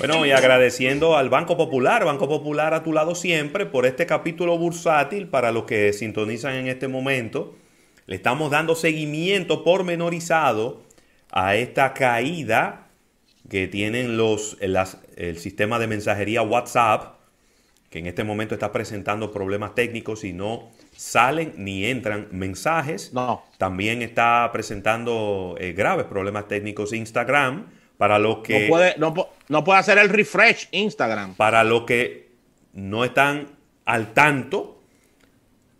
Bueno, y agradeciendo al Banco Popular, Banco Popular a tu lado siempre, por este capítulo bursátil para los que sintonizan en este momento. Le estamos dando seguimiento pormenorizado a esta caída que tienen los, el sistema de mensajería WhatsApp, que en este momento está presentando problemas técnicos y no salen ni entran mensajes. No. También está presentando eh, graves problemas técnicos Instagram para los que... No puede, no, puede hacer el refresh Instagram. Para los que no están al tanto,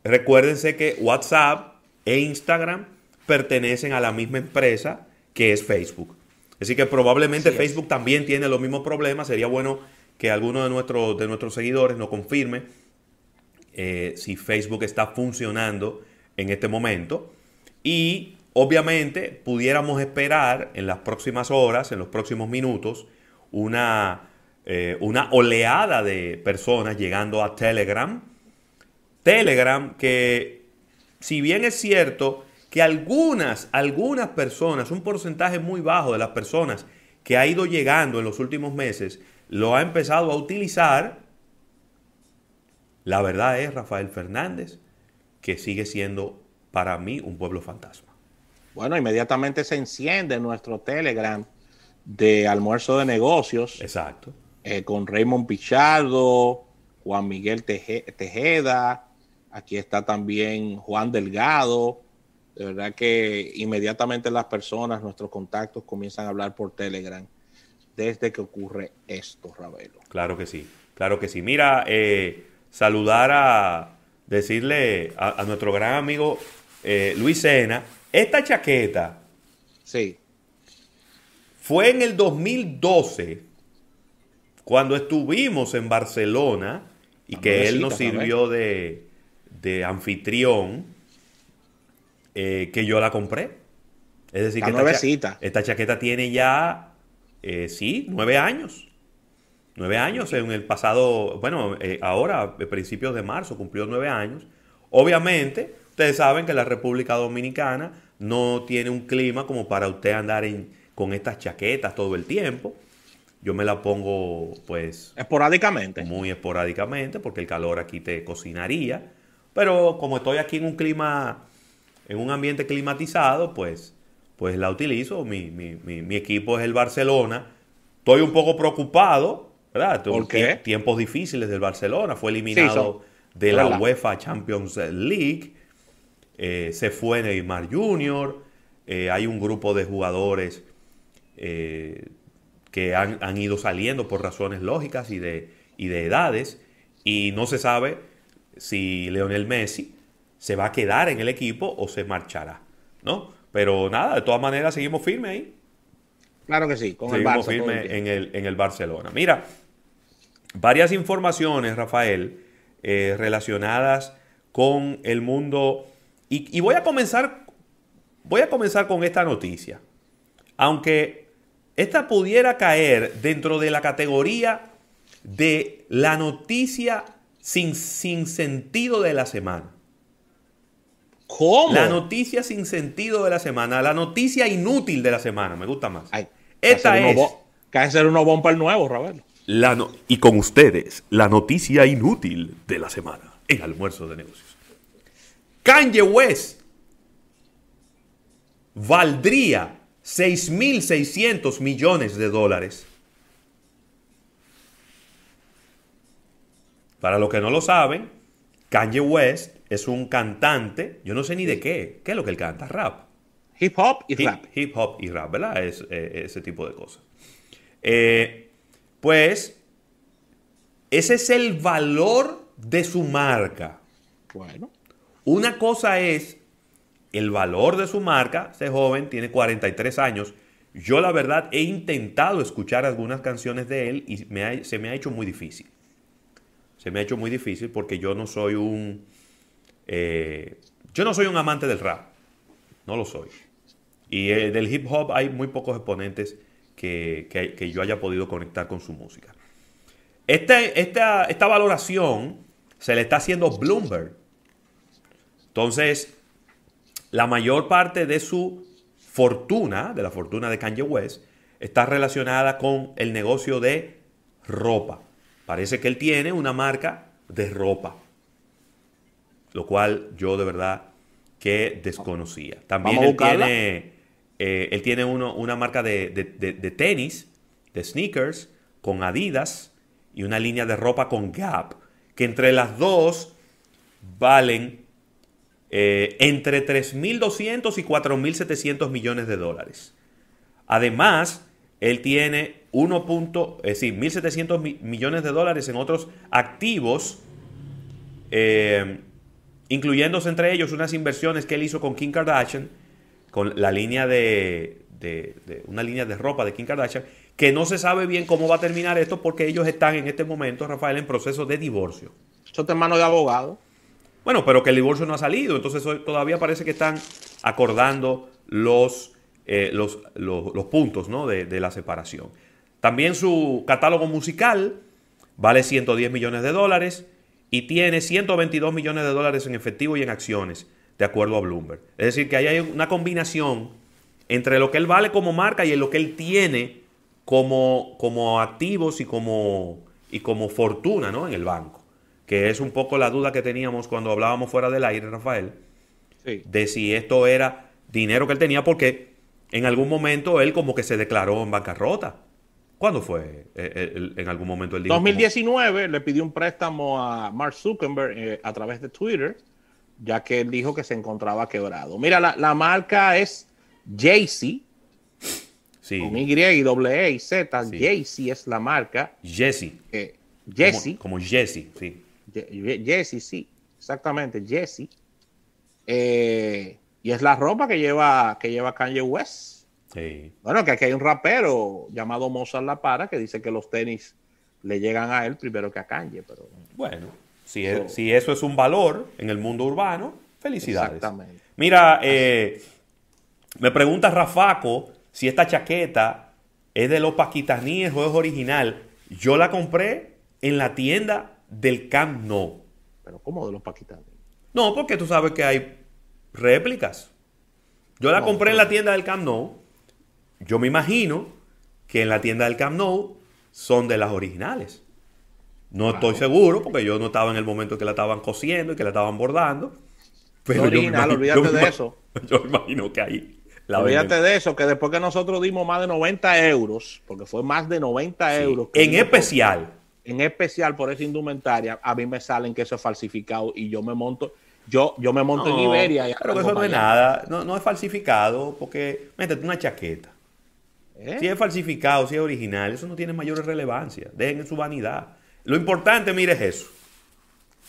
recuérdense que WhatsApp e Instagram pertenecen a la misma empresa que es Facebook. Así que probablemente Facebook también tiene los mismos problemas. Sería bueno que alguno de nuestros, de nuestros seguidores nos confirme eh, si Facebook está funcionando en este momento. Y Obviamente pudiéramos esperar en las próximas horas, en los próximos minutos, una, eh, una oleada de personas llegando a Telegram. Telegram que, si bien es cierto que algunas, algunas personas, un porcentaje muy bajo de las personas que ha ido llegando en los últimos meses, lo ha empezado a utilizar, la verdad es, Rafael Fernández, que sigue siendo para mí un pueblo fantasma. Bueno, inmediatamente se enciende nuestro Telegram de almuerzo de negocios. Exacto. Eh, con Raymond Pichardo, Juan Miguel Tejeda, aquí está también Juan Delgado. De verdad que inmediatamente las personas, nuestros contactos comienzan a hablar por Telegram desde que ocurre esto, Ravelo. Claro que sí, claro que sí. Mira, eh, saludar a, decirle a, nuestro gran amigo eh, Luis Sena, esta chaqueta. Sí. Fue en el 2012, cuando estuvimos en Barcelona y que él nos sirvió de, anfitrión, eh, que yo la compré. Es decir, que esta, esta, chaqueta tiene ya, eh, sí, nueve años. Nueve años en el pasado, bueno, eh, ahora, a principios de marzo, cumplió nueve años. Obviamente, Ustedes saben que la República Dominicana no tiene un clima como para usted andar con estas chaquetas todo el tiempo. Yo me la pongo pues... Esporádicamente. Muy esporádicamente porque el calor aquí te cocinaría. Pero como estoy aquí en un clima, en un ambiente climatizado, pues, pues la utilizo. Mi, equipo es el Barcelona. Estoy un poco preocupado, ¿verdad? ¿Por qué? Tiempos difíciles del Barcelona. Fue eliminado de la UEFA Champions League. Eh, se fue Neymar Jr., eh, hay un grupo de jugadores eh, que han, ido saliendo por razones lógicas y de, y de edades, y no se sabe si Leonel Messi se va a quedar en el equipo o se marchará, ¿no? Pero nada, de todas maneras seguimos firmes ahí. Claro que sí, con seguimos el firmes en el, en el Barcelona. Mira, varias informaciones, Rafael, relacionadas con el mundo y, voy a comenzar. Voy a comenzar con esta noticia. Aunque esta pudiera caer dentro de la categoría de la noticia sin, sin sentido de la semana. ¿Cómo? La noticia sin sentido de la semana, la noticia inútil de la semana, me gusta más. Esta es. Cae ser uno bomba el nuevo, Ravelo. La y con ustedes, la noticia inútil de la semana en almuerzo de negocios. Kanye West valdría 6.600 millones de dólares. Para los que no lo saben, Kanye West es un cantante, yo no sé ni de qué, ¿qué es lo que él canta? Rap. Hip hop y rap. Hip hop y rap, ¿verdad? Es, eh, ese tipo de cosas. Eh, pues, ese es el valor de su marca. Bueno. Una cosa es el valor de su marca. Ese joven tiene 43 años. Yo la verdad he intentado escuchar algunas canciones de él y se me ha hecho muy difícil. Se me ha hecho muy difícil porque yo no soy un... Eh, yo no soy un amante del rap. No lo soy. Y eh, del hip hop hay muy pocos exponentes que, yo haya podido conectar con su música. Este, esta, esta valoración se le está haciendo Bloomberg. Entonces, la mayor parte de su fortuna, de la fortuna de Kanye West, está relacionada con el negocio de ropa. Parece que él tiene una marca de ropa, lo cual yo de verdad que desconocía. También él tiene, eh, él tiene uno, una marca de, de, tenis, de sneakers, con Adidas y una línea de ropa con Gap, que entre las dos valen eh, entre 3.200 y 4.700 millones de dólares. Además, él tiene 1. Es decir, 1.700 millones de dólares en otros activos, eh, incluyéndose entre ellos unas inversiones que él hizo con Kim Kardashian, con la línea de, una línea de ropa de Kim Kardashian, que no se sabe bien cómo va a terminar esto porque ellos están en este momento, Rafael, en proceso de divorcio. Eso está en manos de abogado. Bueno, pero que el divorcio no ha salido, entonces todavía parece que están acordando los, eh, los, los, puntos ¿no? de, de, la separación. También su catálogo musical vale 110 millones de dólares y tiene 122 millones de dólares en efectivo y en acciones, de acuerdo a Bloomberg. Es decir, que ahí hay una combinación entre lo que él vale como marca y lo que él tiene como, como activos y como, y como fortuna ¿no? en el banco que es un poco la duda que teníamos cuando hablábamos fuera del aire, Rafael, de si esto era dinero que él tenía, porque en algún momento él como que se declaró en bancarrota. ¿Cuándo fue? Eh, eh, en algún momento él dijo. 2019 le pidió un préstamo a Mark Zuckerberg eh, a través de Twitter, ya que él dijo que se encontraba quebrado. Mira, la, marca es Jaycee. Sí. Con Y, E y Z. Sí. es la marca. Jesse. Jesse. Como, como Jesse, sí. Jesse, sí, exactamente, Jesse. Eh, y es la ropa que lleva, que lleva Kanye West. Bueno, que aquí hay un rapero llamado Mozart La Para que dice que los tenis le llegan a él primero que a Kanye. Pero, bueno, si, si eso es un valor en el mundo urbano, felicidades. Exactamente. Mira, eh, me pregunta Rafaco si esta chaqueta es de los paquitaníes o es original. Yo la compré en la tienda del Camp Nou. ¿Pero cómo de los paquistaníes? No, porque tú sabes que hay réplicas. Yo la compré en la tienda del Camp Nou. Yo me imagino que en la tienda del Camp Nou son de las originales. No estoy seguro porque yo no estaba en el momento que la estaban cosiendo y que la estaban bordando. Pero original, olvídate de eso. Yo imagino que ahí. La olvídate de eso, que después que nosotros dimos más de 90 euros, porque fue más de 90 euros. En especial, en especial por esa indumentaria, a mí me salen que eso es falsificado y yo me monto, yo, yo me monto en Iberia. Y pero eso no es nada, no, es falsificado porque, métete una chaqueta. ¿Eh? Si es falsificado, si es original, eso no tiene mayor relevancia. Dejen en su vanidad. Lo importante, mire, es eso.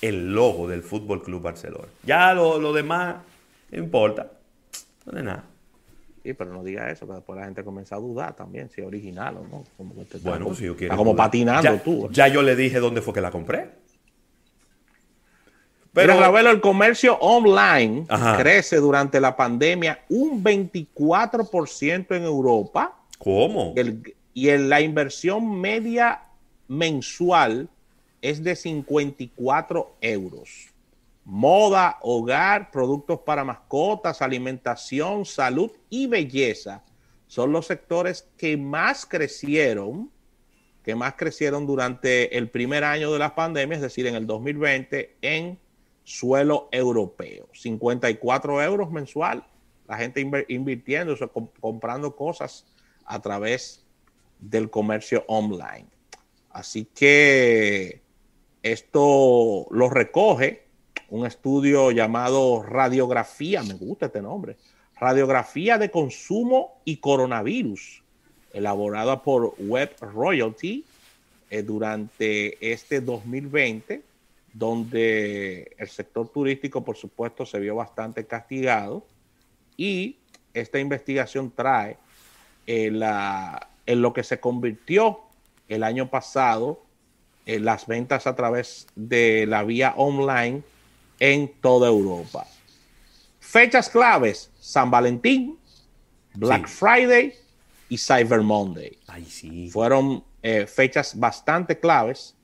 El logo del Fútbol Club Barcelona. Ya lo, lo demás no importa. No es nada. Sí, pero no diga eso, que después la gente comienza a dudar también si es original o no. bueno, pues si yo quiero. como patinando tú. Ya yo le dije dónde fue que la compré. Pero, Ravelo, el comercio online crece durante la pandemia un 24% en Europa. ¿Cómo? y en la inversión media mensual es de 54 euros moda, hogar, productos para mascotas, alimentación, salud y belleza son los sectores que más crecieron, que más crecieron durante el primer año de la pandemia, es decir, en el 2020, en suelo europeo. 54 euros mensual, la gente invirtiendo, comprando cosas a través del comercio online. Así que esto lo recoge un estudio llamado Radiografía, me gusta este nombre, Radiografía de Consumo y Coronavirus, elaborada por Web Royalty eh, durante este 2020, donde el sector turístico, por supuesto, se vio bastante castigado y esta investigación trae eh, en lo que se convirtió el año pasado en las ventas a través de la vía online en toda Europa. Fechas claves, San Valentín, Black Friday y Cyber Monday. Fueron eh, fechas bastante claves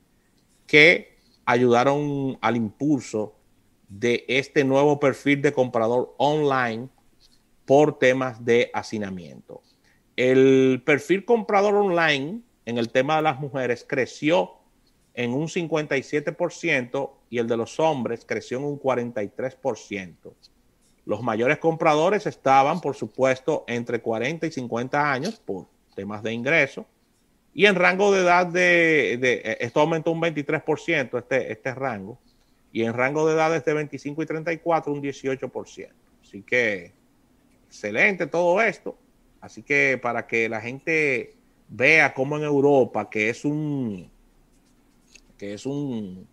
que ayudaron al impulso de este nuevo perfil de comprador online por temas de hacinamiento. El perfil comprador online en el tema de las mujeres creció en un 57% y el de los hombres creció en un 43%. Los mayores compradores estaban, por supuesto, entre 40 y 50 años por temas de ingreso. Y en rango de edad de, esto aumentó un 23%, este, este rango. Y en rango de edades de 25 y 34, un 18%. Así que excelente todo esto. Así que para que la gente vea cómo en Europa, que es un, que es un,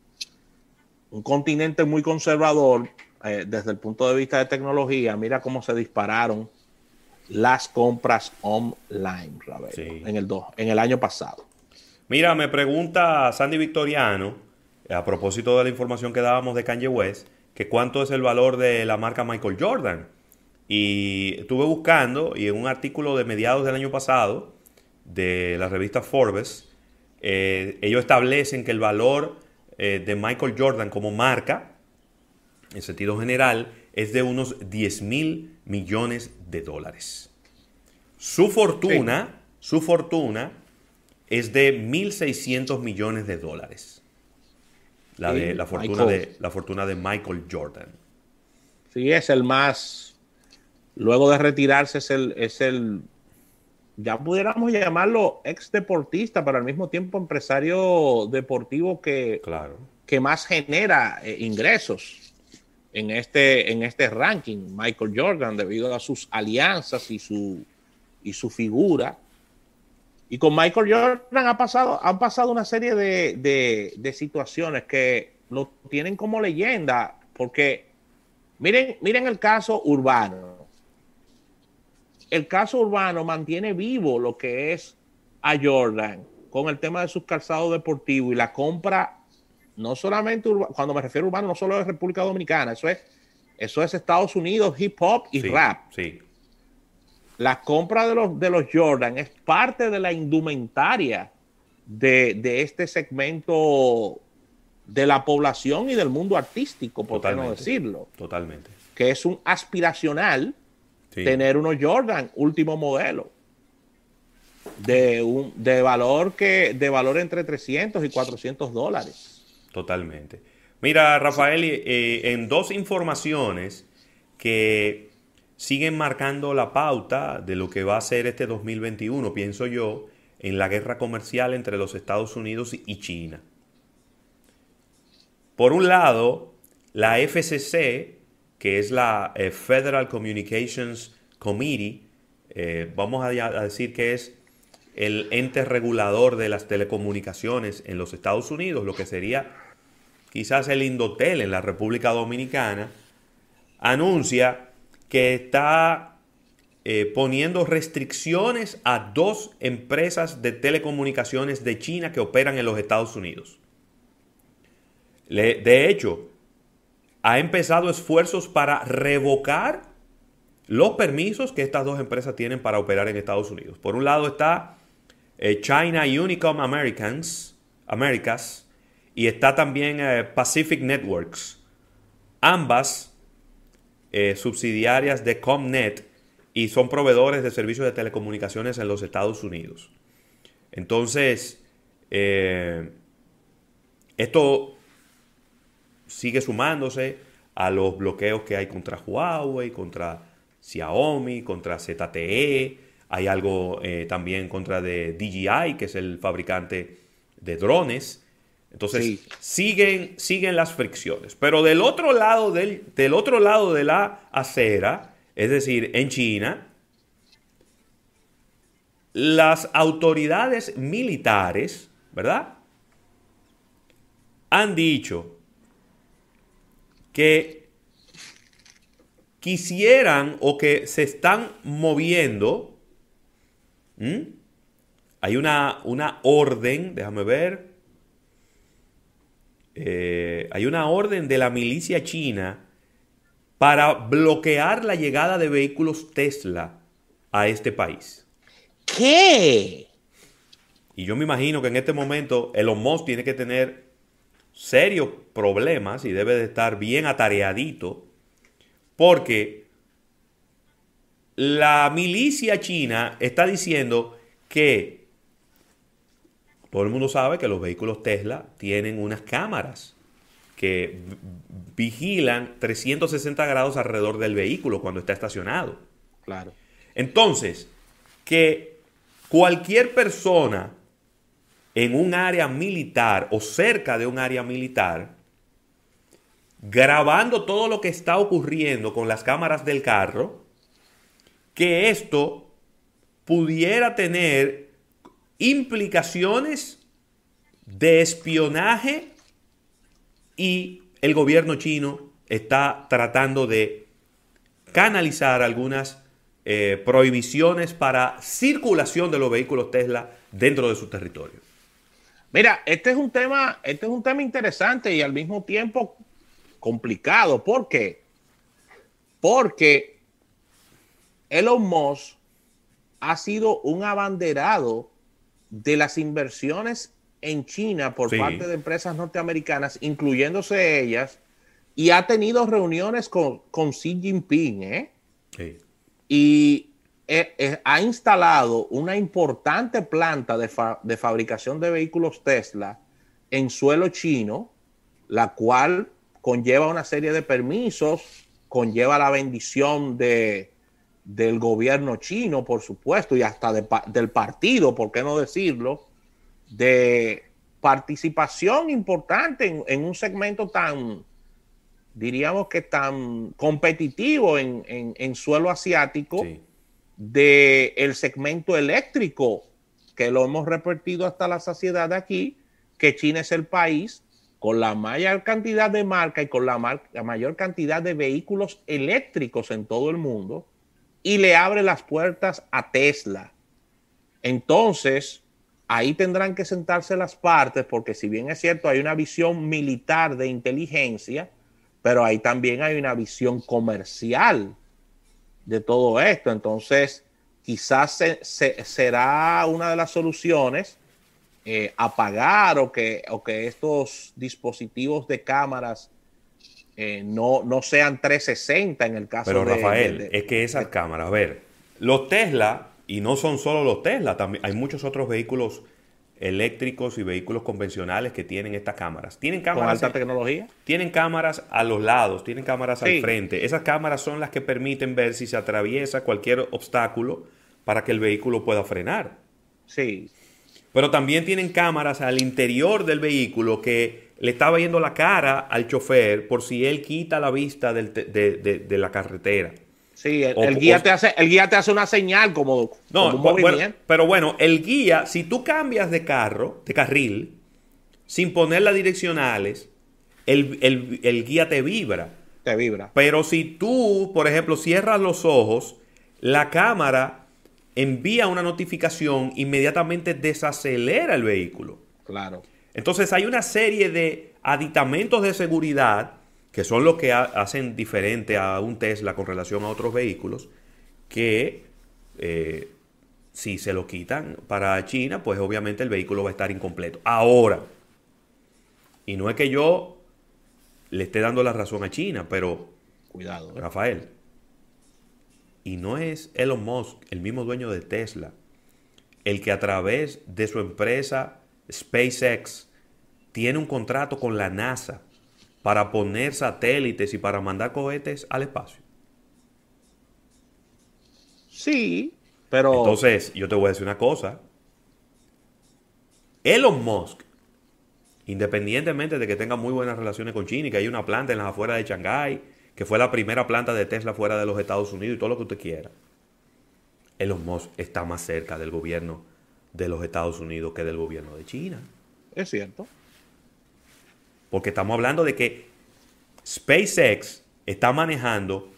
un continente muy conservador eh, desde el punto de vista de tecnología, mira cómo se dispararon las compras online, en, el en el año pasado. Mira, me pregunta Sandy Victoriano, a propósito de la información que dábamos de Kanye West, que cuánto es el valor de la marca Michael Jordan. Y estuve buscando y en un artículo de mediados del año pasado de la revista Forbes, eh, ellos establecen que el valor eh, de Michael Jordan como marca, en sentido general, es de unos 10 mil millones de dólares. Su fortuna, su fortuna es de 1.600 millones de dólares. La, de, la, fortuna de, la fortuna de Michael Jordan. Sí, es el más, luego de retirarse es el, es el ya pudiéramos llamarlo ex deportista, pero al mismo tiempo empresario deportivo que, claro. que más genera eh, ingresos en este, en este ranking, Michael Jordan, debido a sus alianzas y su, y su figura. Y con Michael Jordan ha pasado, han pasado una serie de, de situaciones que lo tienen como leyenda, porque miren, miren el caso urbano el caso urbano mantiene vivo lo que es a Jordan con el tema de sus calzados deportivos y la compra, no solamente, cuando me refiero a urbano, no solo de República Dominicana, eso es, eso es Estados Unidos, hip hop y rap. Sí. La compra de los, de los Jordan es parte de la indumentaria de, este segmento de la población y del mundo artístico, por qué no decirlo. Totalmente. Que es un aspiracional tener unos Jordan último modelo de, un, de, valor que, de valor entre 300 y 400 dólares. Totalmente. Mira, Rafael, eh, en dos informaciones que siguen marcando la pauta de lo que va a ser este 2021, pienso yo, en la guerra comercial entre los Estados Unidos y China. Por un lado, la FCC que es la eh, Federal Communications Committee, eh, vamos a, decir que es el ente regulador de las telecomunicaciones en los Estados Unidos, lo que sería quizás el Indotel en la República Dominicana, anuncia que está eh, poniendo restricciones a dos empresas de telecomunicaciones de China que operan en los Estados Unidos. de hecho, ha empezado esfuerzos para revocar los permisos que estas dos empresas tienen para operar en Estados Unidos. Por un lado está eh, China Unicom Americans, Americas y está también eh, Pacific Networks, ambas eh, subsidiarias de Comnet y son proveedores de servicios de telecomunicaciones en los Estados Unidos. Entonces, esto sigue sumándose a los bloqueos que hay contra Huawei, contra Xiaomi, contra ZTE. Hay algo eh, también contra de DJI, que es el fabricante de drones. Entonces, siguen, siguen las fricciones. Pero del otro, lado del, del otro lado de la acera, es decir, en China, las autoridades militares, ¿verdad? Han dicho que quisieran o que se están moviendo. Hay una, una, orden, déjame ver. Eh, hay una orden de la milicia china para bloquear la llegada de vehículos Tesla a este país. ¿Qué? Y yo me imagino que en este momento Elon Musk tiene que tener serios problemas y debe de estar bien atareadito porque la milicia china está diciendo que todo el mundo sabe que los vehículos Tesla tienen unas cámaras que vigilan 360 grados alrededor del vehículo cuando está estacionado. Claro. Entonces, que cualquier persona en un área militar o cerca de un área militar, grabando todo lo que está ocurriendo con las cámaras del carro, que esto pudiera tener implicaciones de espionaje y el gobierno chino está tratando de canalizar algunas eh, prohibiciones para circulación de los vehículos Tesla dentro de su territorio. Mira, este es un tema, este es un tema interesante y al mismo tiempo complicado. ¿Por qué? Porque Elon Musk ha sido un abanderado de las inversiones en China por parte de empresas norteamericanas, incluyéndose ellas, y ha tenido reuniones con, con Xi Jinping, ¿eh? Sí. Y eh, eh, ha instalado una importante planta de, fabricación de vehículos Tesla en suelo chino, la cual conlleva una serie de permisos, conlleva la bendición de, del gobierno chino, por supuesto, y hasta del partido, por qué no decirlo, de participación importante en, un segmento tan, diríamos que tan competitivo en, suelo asiático del el segmento eléctrico, que lo hemos repetido hasta la saciedad aquí, que China es el país con la mayor cantidad de marca y con la, la mayor cantidad de vehículos eléctricos en todo el mundo, y le abre las puertas a Tesla. Entonces, ahí tendrán que sentarse las partes, porque si bien es cierto, hay una visión militar de inteligencia, pero ahí también hay una visión comercial de todo esto. Entonces, quizás será una de las soluciones eh, apagar o que, o que estos dispositivos de cámaras eh, no, no sean 360 en el caso de... Pero Rafael, es que esas cámaras, a ver, los Tesla y no son solo los Tesla, también hay muchos otros vehículos eléctricos y vehículos convencionales que tienen estas cámaras. Tienen cámaras. ¿Con alta tecnología? Tienen cámaras a los lados, tienen cámaras al frente. Esas cámaras son las que permiten ver si se atraviesa cualquier obstáculo para que el vehículo pueda frenar. Sí. Pero también tienen cámaras al interior del vehículo que le está viendo la cara al chofer por si él quita la vista de la carretera. Sí, el, guía te hace, el guía te hace una señal como, no, pero bueno, el guía, si tú cambias de carro, de carril, sin poner las direccionales, el, guía te vibra. Te vibra. Pero si tú, por ejemplo, cierras los ojos, la cámara envía una notificación, inmediatamente desacelera el vehículo. Claro. Entonces hay una serie de aditamentos de seguridad que son los que hacen diferente a un Tesla con relación a otros vehículos, que eh, si se lo quitan para China, pues obviamente el vehículo va a estar incompleto. Ahora, y no es que yo le esté dando la razón a China, pero... Cuidado. ¿eh? Rafael. Y no es Elon Musk, el mismo dueño de Tesla, el que a través de su empresa SpaceX tiene un contrato con la NASA para poner satélites y para mandar cohetes al espacio. Sí, pero... Entonces, yo te voy a decir una cosa. Elon Musk, independientemente de que tenga muy buenas relaciones con China y que hay una planta en las afueras de Shanghái, que fue la primera planta de Tesla fuera de los Estados Unidos y todo lo que usted quiera, Elon Musk está más cerca del gobierno de los Estados Unidos que del gobierno de China. Es cierto. Porque estamos hablando de que SpaceX está manejando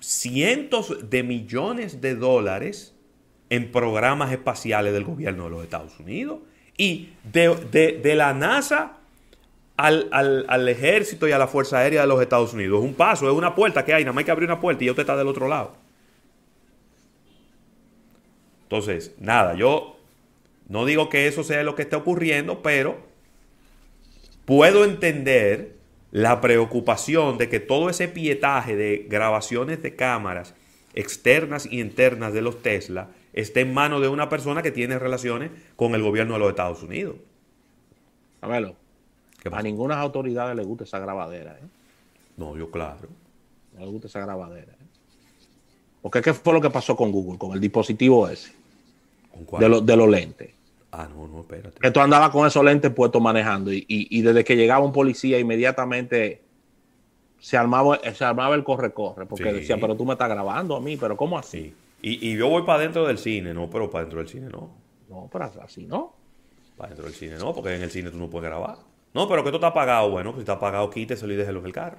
cientos de millones de dólares en programas espaciales del gobierno de los Estados Unidos y de, la NASA al, al, ejército y a la Fuerza Aérea de los Estados Unidos. Es un paso, es una puerta que hay, nada más hay que abrir una puerta y usted está del otro lado. Entonces, nada, yo no digo que eso sea lo que esté ocurriendo, pero puedo entender la preocupación de que todo ese pietaje de grabaciones de cámaras externas y internas de los Tesla esté en manos de una persona que tiene relaciones con el gobierno de los Estados Unidos. A verlo. A ninguna autoridad le gusta esa grabadera. ¿eh? No, yo claro. No le gusta esa grabadera. ¿eh? Porque ¿qué fue lo que pasó con Google, con el dispositivo ese? De, de los lentes. Ah, no, no, espérate. Que tú andabas con esos lentes puestos manejando y, desde que llegaba un policía inmediatamente se armaba, se armaba el corre-corre porque decía, pero tú me estás grabando a mí, pero ¿cómo así? Y, yo voy para dentro del cine, no, pero para dentro del cine no. No, pero así no. Para dentro del cine no, porque en el cine tú no puedes grabar. No, pero que tú está pagado, bueno, si está pagado, quíteselo y déjelo en el carro.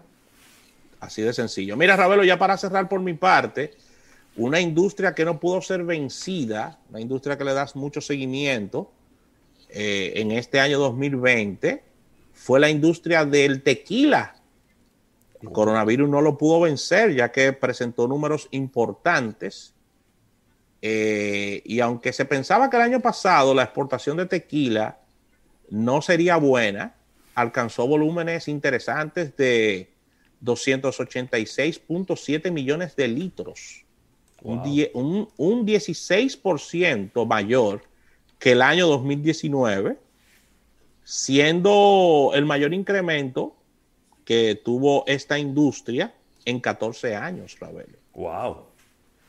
Así de sencillo. Mira, Ravelo, ya para cerrar por mi parte, una industria que no pudo ser vencida, una industria que le das mucho seguimiento eh, en este año 2020, fue la industria del tequila. El coronavirus no lo pudo vencer ya que presentó números importantes. Eh, y aunque se pensaba que el año pasado la exportación de tequila no sería buena, alcanzó volúmenes interesantes de 286.7 millones de litros un, un, 16% mayor que el año 2019, siendo el mayor incremento que tuvo esta industria en 14 años, Ravelo. Wow.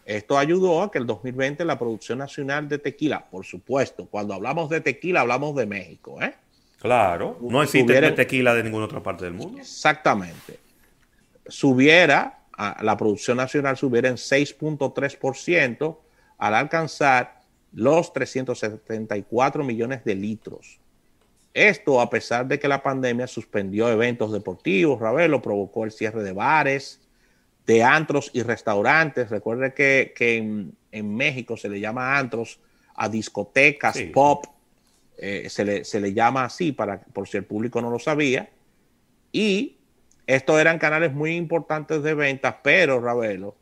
Esto ayudó a que el 2020 la producción nacional de tequila, por supuesto, cuando hablamos de tequila hablamos de México, ¿eh? Claro, no existe tequila de ninguna otra parte del mundo. Exactamente. Subiera la producción nacional subiera en 6.3% al alcanzar los 374 millones de litros. Esto a pesar de que la pandemia suspendió eventos deportivos, Ravelo provocó el cierre de bares, de antros y restaurantes. Recuerde que, en, México se le llama antros a discotecas, pop, eh, se, le, se, le, llama así para, por si el público no lo sabía. Y estos eran canales muy importantes de ventas, pero Ravelo,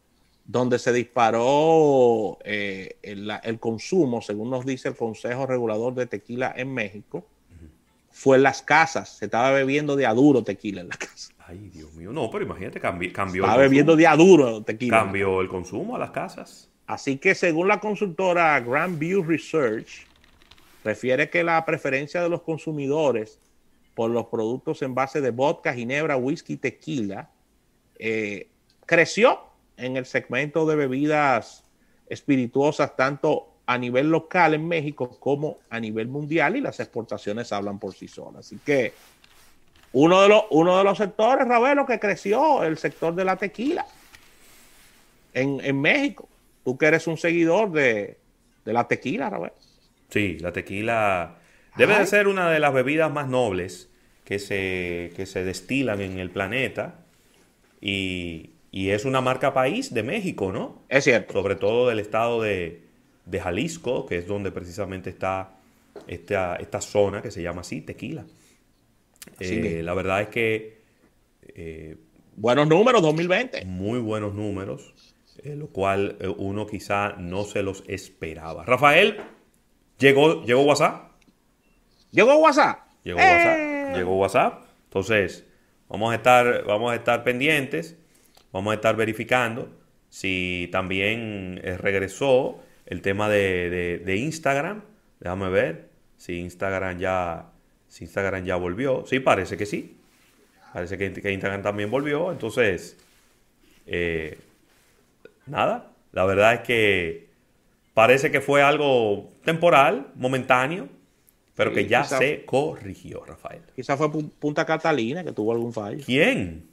donde se disparó eh, el, consumo, según nos dice el Consejo Regulador de Tequila en México, fue en las casas. Se estaba bebiendo de aduro tequila en la casa. Ay, Dios mío. No, pero imagínate, cambió. cambió estaba bebiendo de aduro tequila. Cambió el consumo a las casas. Así que según la consultora Grand View Research, refiere que la preferencia de los consumidores por los productos en base de vodka, ginebra, whisky, tequila, eh, creció en el segmento de bebidas espirituosas, tanto a nivel local en México como a nivel mundial, y las exportaciones hablan por sí solas. Así que uno de los, uno de los sectores, Ravelo, que creció, el sector de la tequila en, en México. Tú que eres un seguidor de, de la tequila, Ravelo. Sí, la tequila Debe de ser una de las bebidas más nobles que se, se destilan en el planeta. Y, es una marca país de México, ¿no? Es cierto. Sobre todo del estado de, Jalisco, que es donde precisamente está esta, esta zona que se llama así, tequila. Eh, la verdad es que... Eh, buenos números 2020. Muy buenos números, eh, lo cual uno quizá no se los esperaba. Rafael, ¿llegó, llegó WhatsApp? ¿Llegó WhatsApp? Llegó WhatsApp. Eh. Llegó WhatsApp. Entonces, vamos a estar, vamos a estar pendientes. Vamos a estar verificando si también eh, regresó el tema de, Instagram. Déjame ver si Instagram ya, si Instagram ya volvió. Sí, parece que sí. Parece que, Instagram también volvió. Entonces, eh, nada. La verdad es que parece que fue algo temporal, momentáneo pero que ya se corrigió, Rafael. Quizás fue Punta Catalina que tuvo algún fallo. ¿Quién?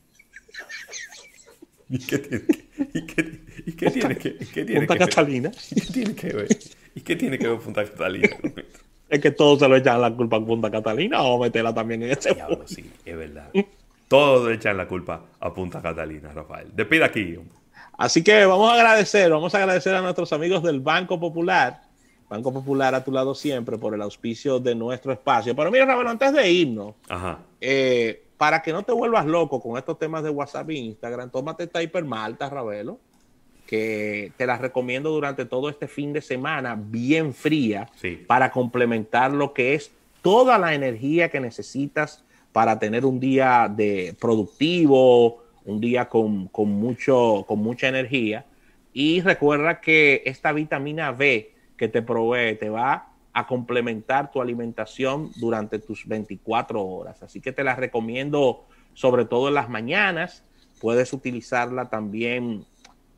¿Y qué tiene que, y qué, tiene que, Punta Catalina? ¿Y qué tiene que ver? ¿Y qué tiene que ver Punta Catalina? es que todos se lo echan la culpa a Punta Catalina. A meterla también en ese Diablo, sí, es verdad. Todos le echan la culpa a Punta Catalina, Rafael. Despida aquí. Así que vamos a agradecer, vamos a agradecer a nuestros amigos del Banco Popular Banco Popular a tu lado siempre por el auspicio de nuestro espacio. Pero mira, Ravelo, antes de irnos, eh, para que no te vuelvas loco con estos temas de WhatsApp e Instagram, tómate esta hipermalta, Ravelo, que te la recomiendo durante todo este fin de semana, bien fría, para complementar lo que es toda la energía que necesitas para tener un día de productivo, un día con, con, mucho, con mucha energía. Y recuerda que esta vitamina B que te provee te va a complementar tu alimentación durante tus 24 horas. Así que te la recomiendo sobre todo en las mañanas. Puedes utilizarla también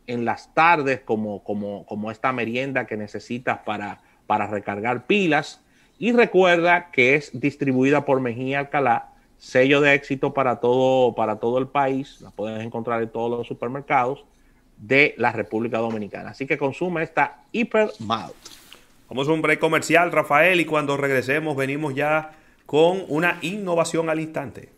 en las tardes como, como, como esta merienda que necesitas para, para recargar pilas. Y recuerda que es distribuida por Mejía Alcalá, sello de éxito para todo, para todo el país. La puedes encontrar en todos los supermercados de la República Dominicana. Así que consume esta Hyper Malt. Vamos a un break comercial, Rafael, y cuando regresemos venimos ya con una innovación al instante.